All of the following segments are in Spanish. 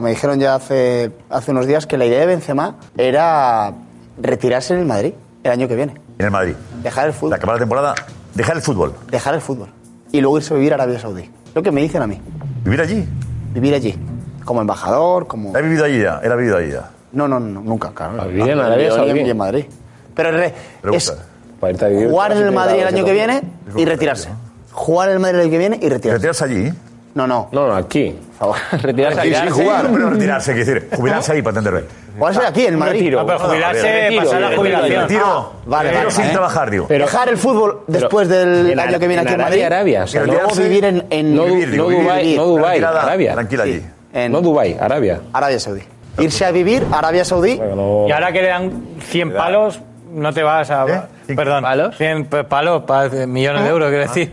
Me dijeron ya hace, hace unos días que la idea de Benzema era retirarse en el Madrid el año que viene. En el Madrid. Dejar el fútbol. Acabar la temporada, dejar el fútbol. Dejar el fútbol. Y luego irse a vivir a Arabia Saudí. Lo que me dicen a mí. ¿Vivir allí? Vivir allí. Como embajador, como... ¿Ha vivido allí ya? ¿Él ha vivido allí ya? No, no, no, nunca, claro. ¿A vivir en Arabia Saudí? en Madrid. Pero re- es Para irte a vivir jugar en el Madrid el 30 año que viene y retirarse. Jugar en el Madrid el año que viene y retirarse. ¿Retirarse allí? No, no. No, no, aquí. Favor. Retirarse Aquí sí, jugar, pero retirarse, quiero decir, jubilarse ahí para entenderme. Jugarse aquí, en Madrid. retiro. No, pero jubilarse, Retiro, pasar la jubilación. Retiro, Ah, vale, retiro vale, sin vale. trabajar, digo. Pero- Dejar el fútbol después del en año que viene en aquí en Arabia, Madrid. Arabia, o sea, y no- luego vivir en, en No, Vivir, digo, no vivir, Dubai, no Dubai, Arabia. Tranquila Sí, allí. en No Dubai, Arabia. Arabia Saudí. Irse a vivir a Arabia Saudí. Bueno, no- Y ahora que le dan 100 palos, no te vas a. ¿Eh? ¿Cien Perdón. palos? 100 p- palos, pa- millones de euros, quiero decir.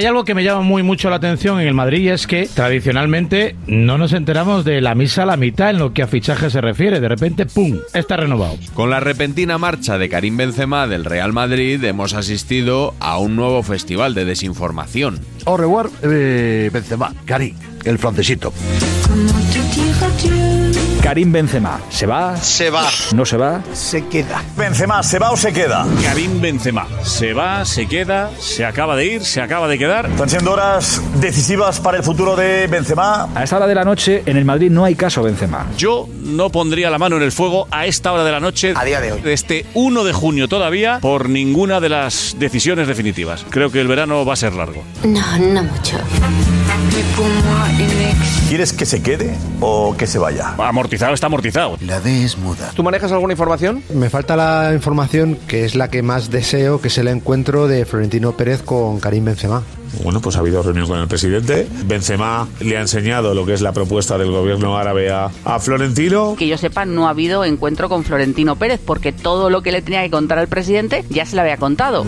Hay algo que me llama muy mucho la atención en el Madrid y es que tradicionalmente no nos enteramos de la misa a la mitad en lo que a fichaje se refiere. De repente, ¡pum! Está renovado. Con la repentina marcha de Karim Benzema del Real Madrid hemos asistido a un nuevo festival de desinformación. Au revoir, eh, Benzema, Cari, el francesito. Karim Benzema. ¿Se va? Se va. ¿No se va? Se queda. Benzema, ¿se va o se queda? Karim Benzema. Se va, se queda, se acaba de ir, se acaba de quedar. Están siendo horas decisivas para el futuro de Benzema. A esta hora de la noche en el Madrid no hay caso Benzema. Yo no pondría la mano en el fuego a esta hora de la noche. A día de hoy. Este 1 de junio todavía por ninguna de las decisiones definitivas. Creo que el verano va a ser largo. No, no mucho. ¿Quieres que se quede o que se vaya? Amortizado está amortizado. La D es muda. ¿Tú manejas alguna información? Me falta la información que es la que más deseo, que es el encuentro de Florentino Pérez con Karim Benzema. Bueno, pues ha habido reunión con el presidente. Benzema le ha enseñado lo que es la propuesta del gobierno árabe a, a Florentino. Que yo sepa, no ha habido encuentro con Florentino Pérez porque todo lo que le tenía que contar al presidente ya se lo había contado.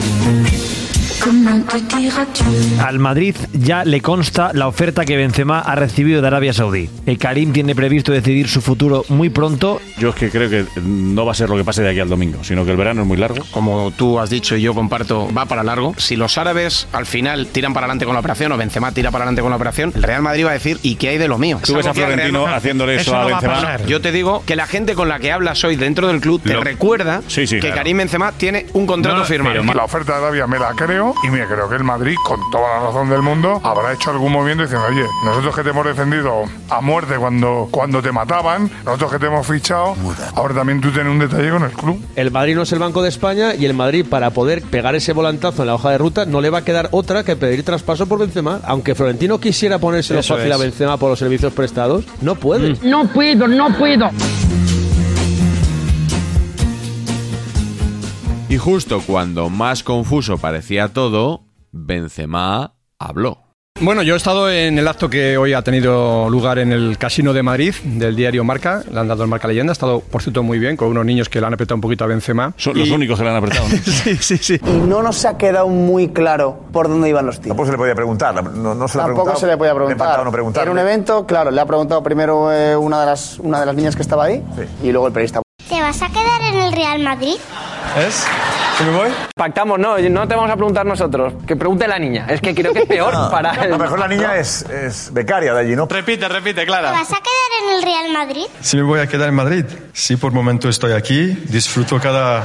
Al Madrid ya le consta la oferta que Benzema ha recibido de Arabia Saudí. El Karim tiene previsto decidir su futuro muy pronto. Yo es que creo que no va a ser lo que pase de aquí al domingo, sino que el verano es muy largo. Como tú has dicho y yo comparto, va para largo. Si los árabes al final tiran para adelante con la operación o Benzema tira para adelante con la operación, el Real Madrid va a decir, ¿y qué hay de lo mío? Tú ves a Real Florentino haciéndole eso, Eso a no a. Yo te digo que la gente con la que hablas hoy dentro del club te Lo- recuerda Sí, sí, que claro. Karim Benzema tiene un contrato No, firmado. pero- La oferta de Arabia me la creo y me creo que el Madrid, con toda la razón del mundo, habrá hecho algún movimiento diciendo, oye, nosotros que te hemos defendido a muerte cuando, cuando te mataban, nosotros que te hemos fichado, ahora también tú tienes un detalle con el club. El Madrid no es el Banco de España y el Madrid para poder pegar ese volantazo en la hoja de ruta no le va a quedar otra que pedir traspaso por Benzema. Aunque Florentino quisiera ponérselo Eso fácil a. Benzema por los servicios prestados, no puede. No puedo, no puedo. Justo cuando más confuso parecía todo, Benzema habló. Bueno, yo he estado en el acto que hoy ha tenido lugar en el Casino de Madrid del diario Marca, le han dado el Marca Leyenda, ha estado por cierto muy bien, con unos niños que le han apretado un poquito a Benzema. Son los únicos que le han apretado. ¿no? sí, sí, sí. Y no nos ha quedado muy claro por dónde iban los tiros. Tampoco se le podía preguntar. No, no se le Tampoco se le podía preguntar. no. Era un evento, claro, le ha preguntado primero eh, una, de las, una de las niñas que estaba ahí y luego el periodista. ¿Te vas a quedar en el Real Madrid? ¿Es? ¿Que me voy? Pactamos, no, no te vamos a preguntar nosotros. Que pregunte la niña. Es que creo que es peor No, para A el... lo mejor la niña es, es becaria de allí, ¿no? Repite, repite, ¿Te Clara. vas a quedar en el Real Madrid? Si me voy a quedar en Madrid. Sí, por momento estoy aquí, disfruto cada,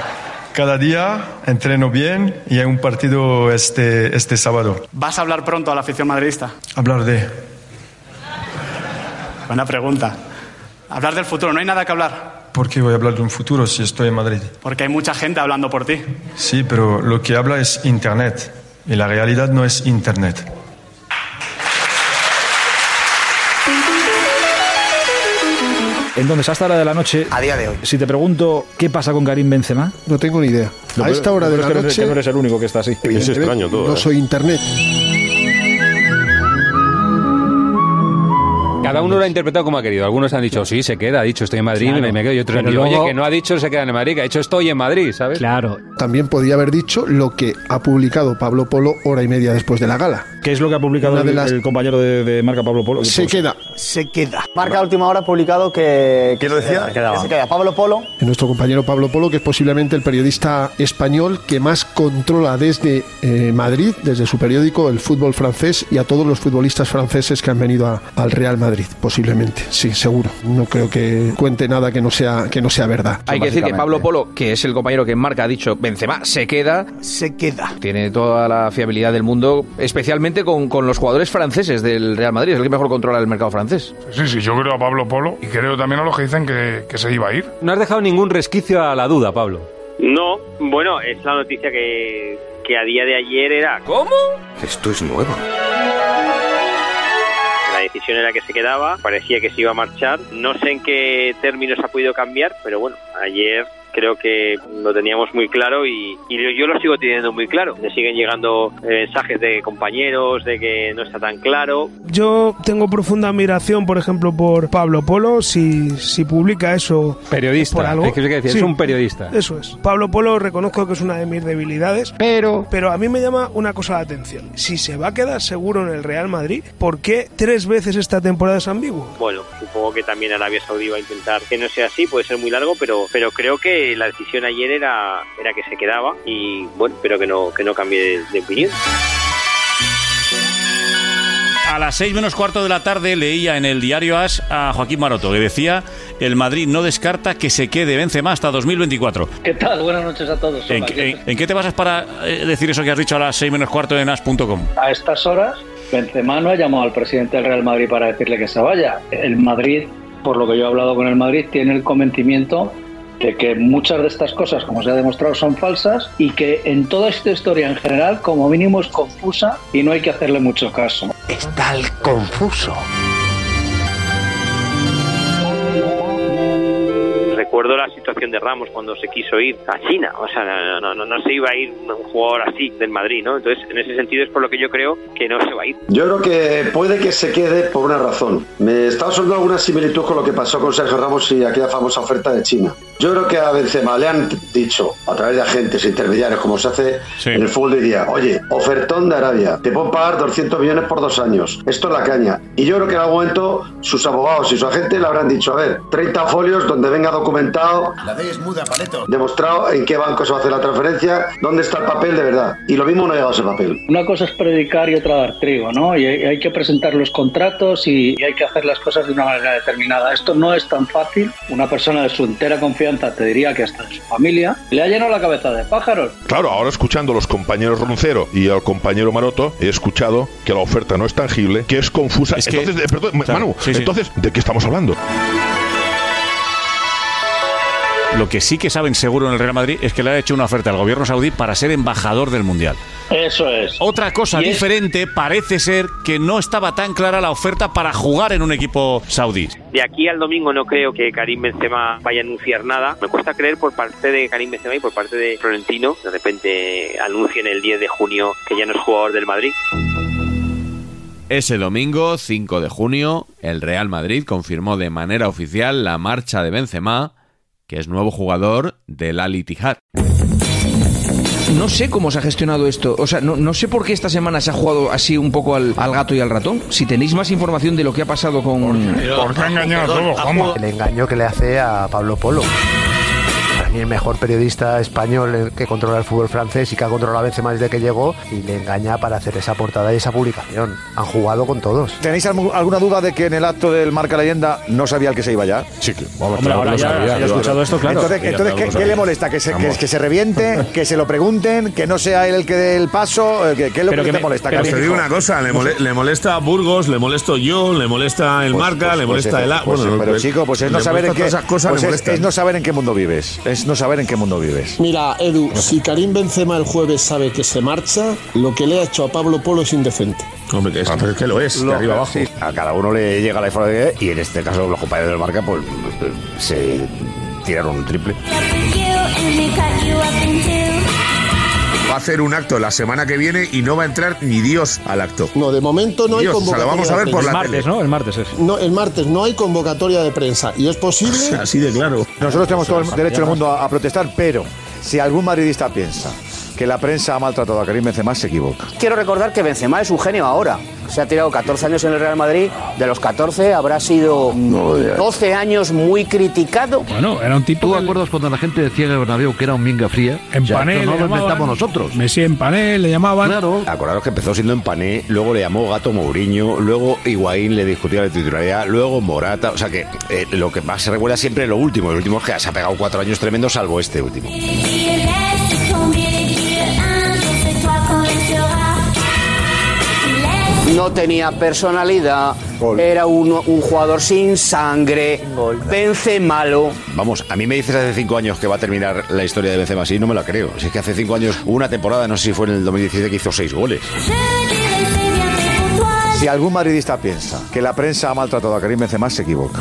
cada día, entreno bien y hay un partido este, este sábado. ¿Vas a hablar pronto a la afición madridista? Hablar de... Buena pregunta. Hablar del futuro, no hay nada que hablar, ¿Por qué voy a hablar de un futuro si estoy en Madrid? porque hay mucha gente hablando por ti. Sí, pero lo que habla es Internet y la realidad no es Internet. Entonces, hasta hora de la noche. A día de hoy. Si te pregunto qué pasa con Karim Benzema. No tengo ni idea. A esta hora de la es noche. que no eres el único que está así. evidentemente, No ¿eh? soy internet. Cada uno lo ha interpretado como ha querido. Algunos han dicho, sí, se queda, ha dicho estoy en Madrid, Claro. me, me quedo. Y otros han dicho, luego- oye, que no ha dicho se queda en Madrid, que ha dicho estoy en Madrid, ¿sabes? Claro. También podía haber dicho lo que ha publicado Pablo Polo hora y media después de la gala. ¿Qué es lo que ha publicado Una de el, las- el compañero de, de marca Pablo Polo? Se Pues- queda. Se queda. Marca Última Hora ha publicado que... ¿Quién lo decía? Que se queda. Pablo Polo. Nuestro compañero Pablo Polo, que es posiblemente el periodista español que más controla desde eh, Madrid, desde su periódico, el fútbol francés y a todos los futbolistas franceses que han venido a- al Real Madrid, posiblemente. Sí, seguro. No creo que cuente nada que no sea, que no sea verdad. Hay que decir que Pablo Polo, que es el compañero que en marca ha dicho Benzema, se queda. Se queda. Tiene toda la fiabilidad del mundo, especialmente con, con los jugadores franceses del Real Madrid. Es el que mejor controla el mercado francés. Sí, sí, yo creo a Pablo Polo y creo también a los que dicen que, que se iba a ir. No has dejado ningún resquicio a la duda, Pablo. No, bueno, es la noticia que, que a día de ayer era... ¿Cómo? Esto es nuevo. Decisión era que se quedaba, parecía que se iba a marchar. No sé en qué términos ha podido cambiar, pero bueno, ayer creo que lo teníamos muy claro y, y yo- yo lo sigo teniendo muy claro. Me siguen llegando eh, mensajes de compañeros de que no está tan claro. Yo tengo profunda admiración, por ejemplo, por Pablo Polo, si, si publica eso Periodista, por algo. es que hay que decir, Sí. es un periodista. Eso es. Pablo Polo reconozco que es una de mis debilidades, pero, pero a mí me llama una cosa la atención. Si se va a quedar seguro en el Real Madrid, ¿por qué tres veces esta temporada es ambiguo? Bueno, supongo que también Arabia Saudí va a intentar que no sea así, puede ser muy largo, pero, pero creo que la decisión ayer era, era que se quedaba y bueno, espero que no, que no cambie de, de opinión. A las seis menos cuarto de la tarde leía en el diario As a Joaquín Maroto que decía el Madrid no descarta que se quede Benzema hasta 2024. ¿Qué tal? Buenas noches a todos. Son ¿En, las qué- en- en qué te basas para eh, decir eso que has dicho a las seis menos cuarto en as.com? A estas horas, Benzema no ha llamado al presidente del Real Madrid para decirle que se vaya. El Madrid, por lo que yo he hablado con el Madrid, tiene el convencimiento de que muchas de estas cosas, como se ha demostrado, son falsas y que en toda esta historia en general, como mínimo, es confusa y no hay que hacerle mucho caso. Está el confuso. Recuerdo la situación de Ramos cuando se quiso ir a China, o sea, no, no, no, no se iba a ir un jugador así del Madrid, ¿no? Entonces, en ese sentido es por lo que yo creo que no se va a ir. Yo creo que puede que se quede por una razón. Me estaba sonando alguna similitud con lo que pasó con Sergio Ramos y aquella famosa oferta de China. Yo creo que a Benzema le han dicho, a través de agentes intermediarios, como se hace en el fútbol de día, oye, ofertón de Arabia, te puedo pagar 200 millones por dos años. Esto es la caña. Y yo creo que en algún momento sus abogados y su agente le habrán dicho, a ver, 30 folios donde venga documentado La D es muda, paleto. demostrado en qué banco se va a hacer la transferencia, dónde está el papel de verdad. Y lo mismo no ha llegado ese papel. Una cosa es predicar y otra dar trigo, ¿no? Y hay, que presentar los contratos y hay que hacer las cosas de una manera determinada. Esto no es tan fácil. Una persona de su entera confianza, te diría que hasta de su familia, le ha llenado la cabeza de pájaros. Claro, ahora escuchando a los compañeros Roncero y al compañero Maroto, he escuchado que la oferta no es tangible, que es confusa. Es que- entonces, eh, perdón, Claro, Manu, sí, sí. entonces, ¿de qué estamos hablando? Lo que sí que saben seguro en el Real Madrid es que le ha hecho una oferta al gobierno saudí para ser embajador del Mundial. Eso es. Otra cosa Y es- diferente parece ser que no estaba tan clara la oferta para jugar en un equipo saudí. De aquí al domingo no creo que Karim Benzema vaya a anunciar nada. Me cuesta creer por parte de Karim Benzema y por parte de Florentino. De repente anuncien el 10 de junio que ya no es jugador del Madrid. Ese domingo, 5 de junio, el Real Madrid confirmó de manera oficial la marcha de Benzema, que es nuevo jugador del Al Ittihad. No sé cómo se ha gestionado esto. O sea, no, no sé por qué esta semana se ha jugado así un poco al, al gato y al ratón. Si tenéis más información de lo que ha pasado con... Porque ha engañado a todos, Juanma. El engaño que le hace a Pablo Polo. Para mí el mejor periodista español que controla el fútbol francés y que ha controlado a Benzema desde que llegó y le engaña para hacer esa portada y esa publicación. Han jugado con todos. ¿Tenéis algu- alguna duda de que en el acto del Marca Leyenda no sabía el que se iba ya? Sí, que Hombre, ahora ya, ya he escuchado esto, claro. Entonces, claro, ¿qué, sabía. le molesta? ¿Que se, que, Vamos. que se reviente? ¿Que se lo pregunten? ¿Que no sea él el que dé el paso? Eh, ¿Qué, qué es lo Pero que, que te me- molesta? pero Pues te digo una cosa, le, mole- le molesta a Burgos, le molesto yo, le molesta el Pues- Marca, pues- le pues, molesta pues, el A. pues, bueno, pero chico, pues es no saber en qué esas cosas es no saber en qué mundo vives. Es no saber en qué mundo vives. Mira, Edu, si Karim Benzema el jueves sabe que se marcha, lo que le ha hecho a Pablo Polo es indecente. Hombre, que es, es que lo es, de arriba abajo. sí, a cada uno le llega la información y en este caso los compañeros del marca pues eh, se tiraron un triple. Va a hacer un acto la semana que viene y no va a entrar ni Dios al acto. No, de momento no hay Dios, o sea, convocatoria. lo vamos a ver por prensa. la Martes, tele. ¿no? El martes es. No, el martes no hay convocatoria de prensa y es posible. Así de claro. Nosotros tenemos todo el derecho del mundo a, a protestar, pero si algún madridista piensa que la prensa ha maltratado a Karim Benzema, se equivoca. Quiero recordar que Benzema es un genio ahora. Se ha tirado 14 años en el Real Madrid. De los 14 habrá sido 12 años muy criticado. Bueno, era un tipo. ¿Tú te acuerdas cuando la gente decía en el Bernabéu que era un minga fría? En Ya, Pané esto le no lo inventamos nosotros. Messi en Pané le llamaban. Claro. Acordaros que empezó siendo Empané, luego le llamó Gato Mourinho, luego Higuaín le discutía la titularidad, luego Morata. O sea que eh, lo que más se recuerda siempre es lo último. El último es que se ha pegado cuatro años tremendos, salvo este último. No tenía personalidad. Era un, un jugador sin sangre. Benzemalo. Vamos, a mí me dices hace cinco años que va a terminar la historia de Benzema así, no me la creo. Si es que hace cinco años hubo una temporada, no sé si fue en el 2017, que hizo seis goles. Si algún madridista piensa que la prensa ha maltratado a Karim Benzema, se equivoca.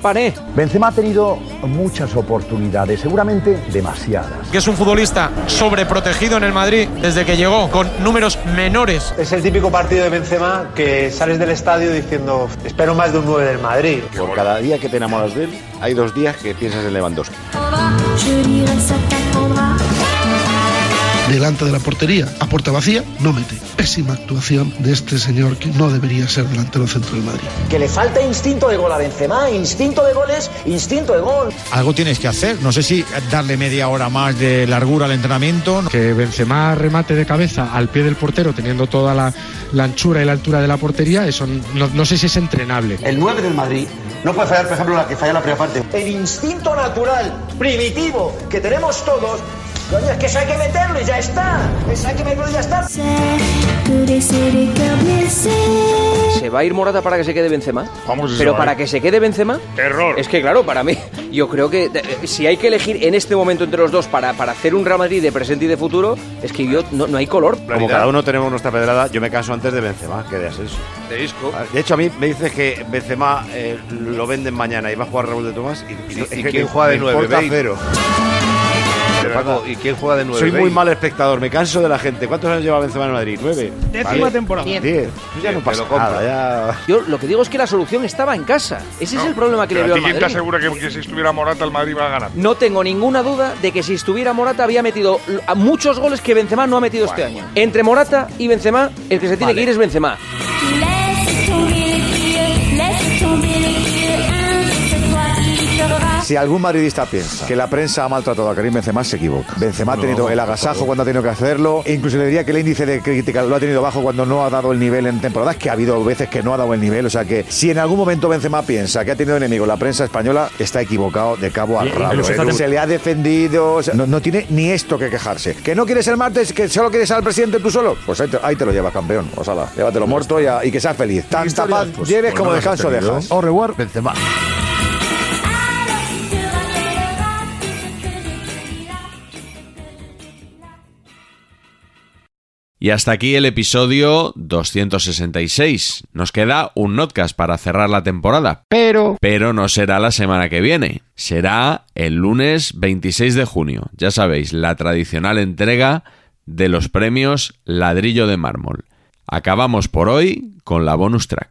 En. Benzema ha tenido muchas oportunidades, seguramente demasiadas. que es un futbolista sobreprotegido en el Madrid desde que llegó, con números menores. Es el típico partido de Benzema que sales del estadio diciendo, espero más de un 9 del Madrid. Por cada día que te enamoras de él, hay dos días que piensas en Lewandowski. Delante de la portería, a puerta vacía, no mete. Pésima actuación de este señor que no debería ser delantero centro del Madrid. Que le falta instinto de gol a Benzema, instinto de goles, instinto de gol. Algo tienes que hacer. No sé si darle media hora más de largura al entrenamiento. Que Benzema remate de cabeza al pie del portero teniendo toda la, la anchura y la altura de la portería, eso no, no sé si es entrenable. El 9 del Madrid no puede fallar, por ejemplo, la que falla la primera parte. El instinto natural, primitivo, que tenemos todos. Coño, es que eso hay que meterlo y ya está. Eso hay que meterlo y ya está. ¿Se va a ir Morata para que se quede Benzema? Vamos, si se Pero va para que se quede Benzema. Error. Es que claro, para mí, yo creo que eh, si hay que elegir en este momento entre los dos para, para hacer un Real Madrid de presente y de futuro, es que yo no, no hay color. Como cada uno tenemos nuestra pedrada, yo me caso antes de Benzema, que de Asensio. De disco. De hecho, a mí me dices que Benzema eh, lo venden mañana y va a jugar Raúl de Tomás. ¿Y, y- ¿Y es que quién me- juega de nueve, cero. Paco. ¿y quién juega de nueve? Soy muy mal espectador, me canso de la gente. ¿Cuántos años lleva Benzema en Madrid? ¿Nueve? Décima temporada. Diez. Diez. Pues ya no pasa nada, ya... Yo lo que digo es que la solución estaba en casa. Ese es el problema que le veo ¿a quién te Madrid. asegura que, que si estuviera Morata el Madrid va a ganar? No tengo ninguna duda de que si estuviera Morata había metido muchos goles que Benzema no ha metido este año. Entre Morata y Benzema, el que se tiene que ir es Benzema. Si algún madridista piensa que la prensa ha maltratado a Karim Benzema, se equivoca. Benzema ha tenido el agasajo cuando ha tenido que hacerlo. E incluso le diría que el índice de crítica lo ha tenido bajo cuando no ha dado el nivel en temporadas, que ha habido veces que no ha dado el nivel. O sea que si en algún momento Benzema piensa que ha tenido enemigo la prensa española, está equivocado de cabo a rabo. ¿eh? Se le ha defendido. no, no tiene ni esto que quejarse. ¿Que no quieres el martes? ¿Que solo quieres al presidente tú solo? Pues ahí te, ahí te lo llevas, campeón. Osala, llévatelo muerto y, a- y que seas feliz. Tanta paz pues, lleves como descanso dejas. Au revoir, Benzema. Y hasta aquí el episodio 266. Nos queda un notcast para cerrar la temporada. Pero... Pero no será la semana que viene. Será el lunes 26 de junio. Ya sabéis, la tradicional entrega de los premios Ladrillo de Mármol. Acabamos por hoy con la bonus track.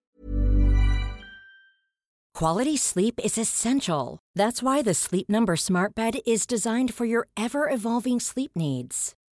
Quality sleep is essential. That's why the Sleep Number Smart Bed is designed for your ever evolving sleep needs.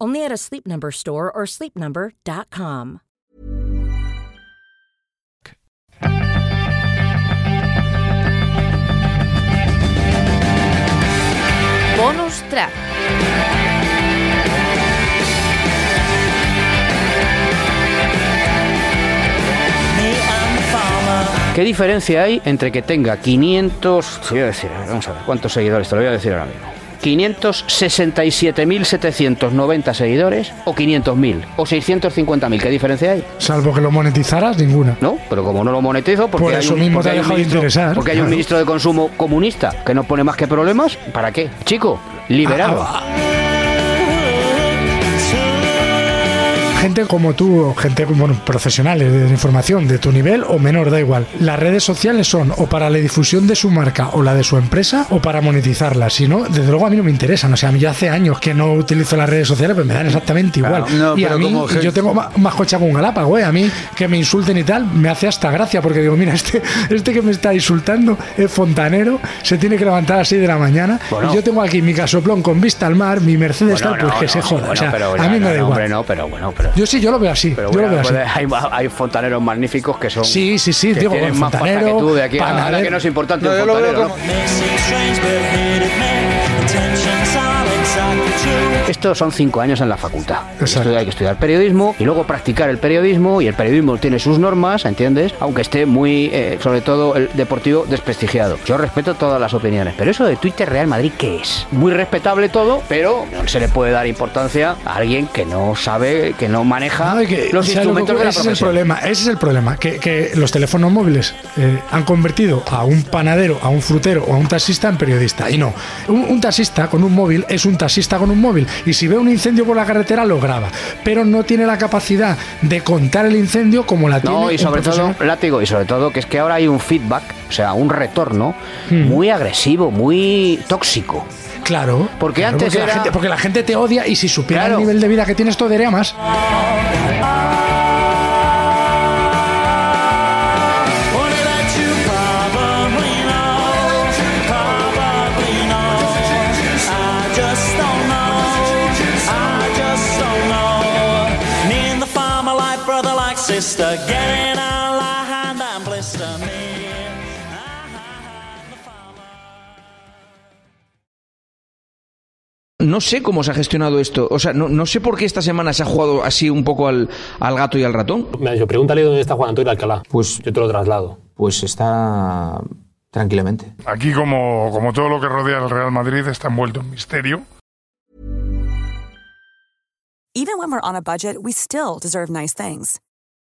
Only at a Sleep Number store or sleepnumber.com. Bonus track. ¿Qué diferencia hay entre que tenga 500... Te voy a decir, vamos a ver, ¿cuántos seguidores? Te lo voy a decir ahora mismo. 567.790 seguidores o 500.000 o 650.000. ¿Qué diferencia hay? Salvo que lo monetizaras, ninguna. No, pero como no lo monetizo, porque Por hay un, mismo porque te ha hay un dejado de ministro- interesar, Porque hay un claro. ministro de consumo comunista que no pone más que problemas, ¿para qué? Chico, liberado. Ah, Gente como tú, o gente bueno, profesionales de información de tu nivel o menor, da igual. Las redes sociales son o para la difusión de su marca o la de su empresa o para monetizarla. Si no, desde luego a mí no me interesan. O sea, a mí ya hace años que no utilizo las redes sociales, pues me dan exactamente igual. Claro, no, y a mí, como yo tengo más cocha con Galápagos, güey. A mí que me insulten y tal, me hace hasta gracia porque digo, mira, este, este que me está insultando es fontanero, se tiene que levantar a las 6 de la mañana. Bueno. y yo tengo aquí mi casoplón con vista al mar, mi Mercedes Bueno, tal, pues no, que no, se joda. bueno, o sea, pero a mí me no, da igual. hombre, no, pero bueno, pero... Yo sí, yo lo veo así. Pero yo lo bueno, veo así. hay, hay fontaneros magníficos que son. Sí, sí, sí, que digo, tienen más pasta que fontanero, tú de aquí a que no es importante No, un yo lo veo fontanero, ¿no? Estos son cinco años en la facultad. Esto hay que estudiar periodismo y luego practicar el periodismo y el periodismo tiene sus normas, ¿entiendes? Aunque esté muy, eh, sobre todo el deportivo, desprestigiado. Yo respeto todas las opiniones, pero eso de Twitter Real Madrid, ¿qué es? Muy respetable todo, pero no se le puede dar importancia a alguien que no sabe, que no maneja No, y que- los que instrumentos de la ese es el problema, ese es el problema, que, que los teléfonos móviles eh, han convertido a un panadero, a un frutero o a un taxista en periodista. Y no, un, un taxista con un móvil es un taxista con un móvil y si ve un incendio por la carretera lo graba, pero no tiene la capacidad de contar el incendio como la tiene No, y un sobre todo, látigo, y sobre todo que es que ahora hay un feedback, o sea, un retorno Hmm. muy agresivo, muy tóxico. Claro, Porque claro, antes porque, era- la gente, porque la gente te odia y si supiera Claro. el nivel de vida que tienes, te odiaría más. Sister, get in our hand and blister me. No sé cómo se ha gestionado esto. O sea, no, no sé por qué esta semana se ha jugado así un poco al, al gato y al ratón. Me ha dicho, pregúntale dónde está Juan Antonio Alcalá. Pues yo te lo traslado. Pues está tranquilamente. Aquí, como, como todo lo que rodea al Real Madrid, está envuelto en misterio. Even when we're on a budget, we still deserve nice things.